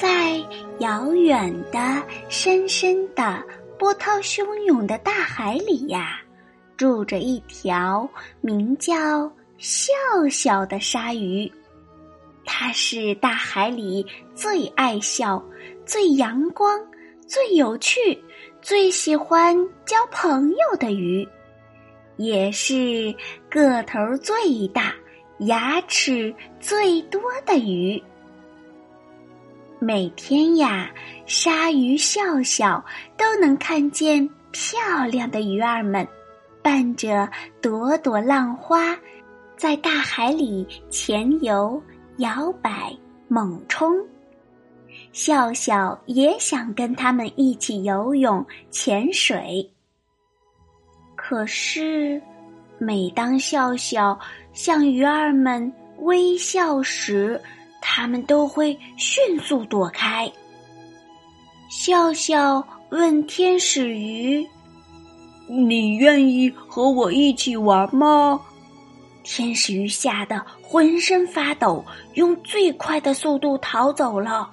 在遥远的、深深的、波涛汹涌的大海里呀，住着一条名叫笑笑的鲨鱼。它是大海里最爱笑、最阳光、最有趣、最喜欢交朋友的鱼，也是个头最大、牙齿最多的鱼。每天呀，鲨鱼笑笑都能看见漂亮的鱼儿们，伴着朵朵浪花，在大海里潜游、摇摆、猛冲。笑笑也想跟他们一起游泳、潜水。可是，每当笑笑向鱼儿们微笑时，他们都会迅速躲开。笑笑问天使鱼：“你愿意和我一起玩吗？”天使鱼吓得浑身发抖，用最快的速度逃走了。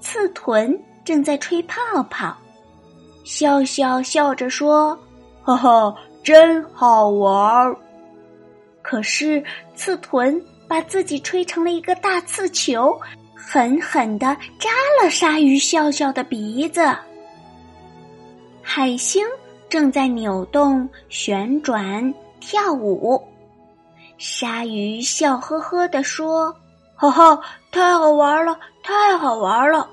刺豚正在吹泡泡，笑笑笑着说：“哈哈，真好玩儿。”可是刺豚。把自己吹成了一个大刺球，狠狠的扎了鲨鱼笑笑的鼻子。海星正在扭动、旋转、跳舞，鲨鱼笑呵呵地说：“哈哈，太好玩了，太好玩了。”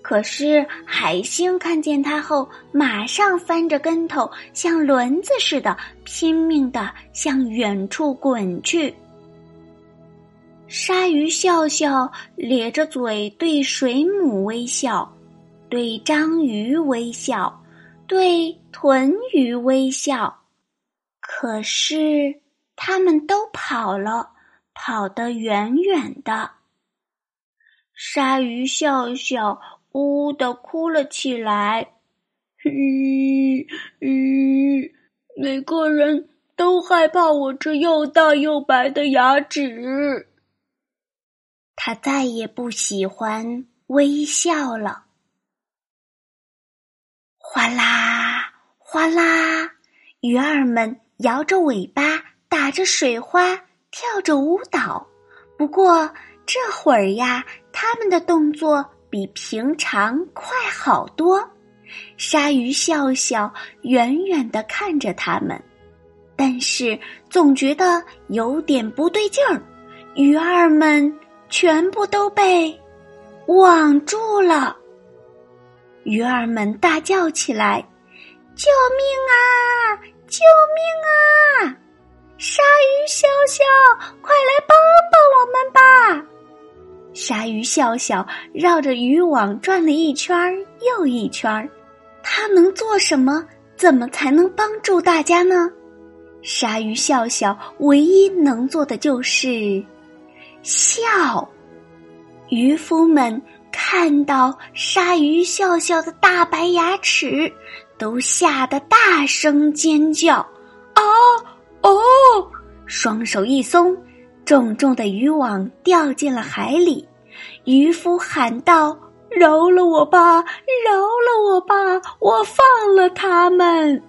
可是海星看见它后，马上翻着跟头，像轮子似的，拼命的向远处滚去。鲨鱼笑笑咧着嘴对水母微笑，对章鱼微笑，对豚鱼微笑。可是他们都跑了，跑得远远的。鲨鱼笑笑呜呜的哭了起来，吁吁，每个人都害怕我这又大又白的牙齿。他再也不喜欢微笑了。哗啦哗啦，鱼儿们摇着尾巴，打着水花，跳着舞蹈。不过这会儿呀，他们的动作比平常快好多。鲨鱼笑笑，远远的看着他们，但是总觉得有点不对劲儿。鱼儿们。全部都被网住了，鱼儿们大叫起来：“救命啊！救命啊！鲨鱼笑笑，快来帮帮我们吧！”鲨鱼笑笑绕着渔网转了一圈又一圈，它能做什么？怎么才能帮助大家呢？鲨鱼笑笑唯一能做的就是笑。渔夫们看到鲨鱼笑笑的大白牙齿，都吓得大声尖叫：“啊哦！”双手一松，重重的渔网掉进了海里。渔夫喊道：“饶了我吧，饶了我吧，我放了他们。”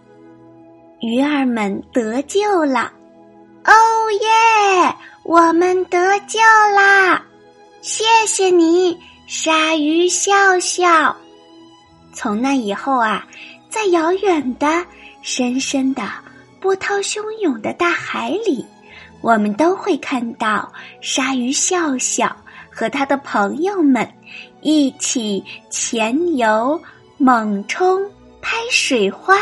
鱼儿们得救了，哦耶！我们得救啦！谢谢你，鲨鱼笑笑。从那以后啊，在遥远的、深深的、波涛汹涌的大海里，我们都会看到鲨鱼笑笑和他的朋友们一起潜游、猛冲、拍水花，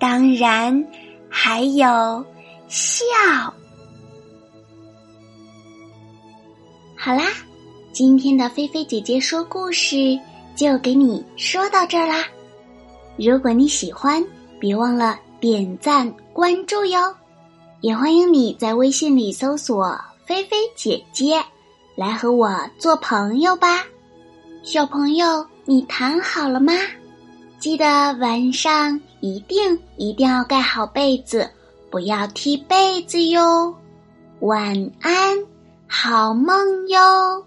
当然还有笑。好啦。今天的菲菲姐姐说故事就给你说到这儿啦。如果你喜欢，别忘了点赞关注哟。也欢迎你在微信里搜索“菲菲姐姐”，来和我做朋友吧。小朋友，你躺好了吗？记得晚上一定一定要盖好被子，不要踢被子哟。晚安，好梦哟。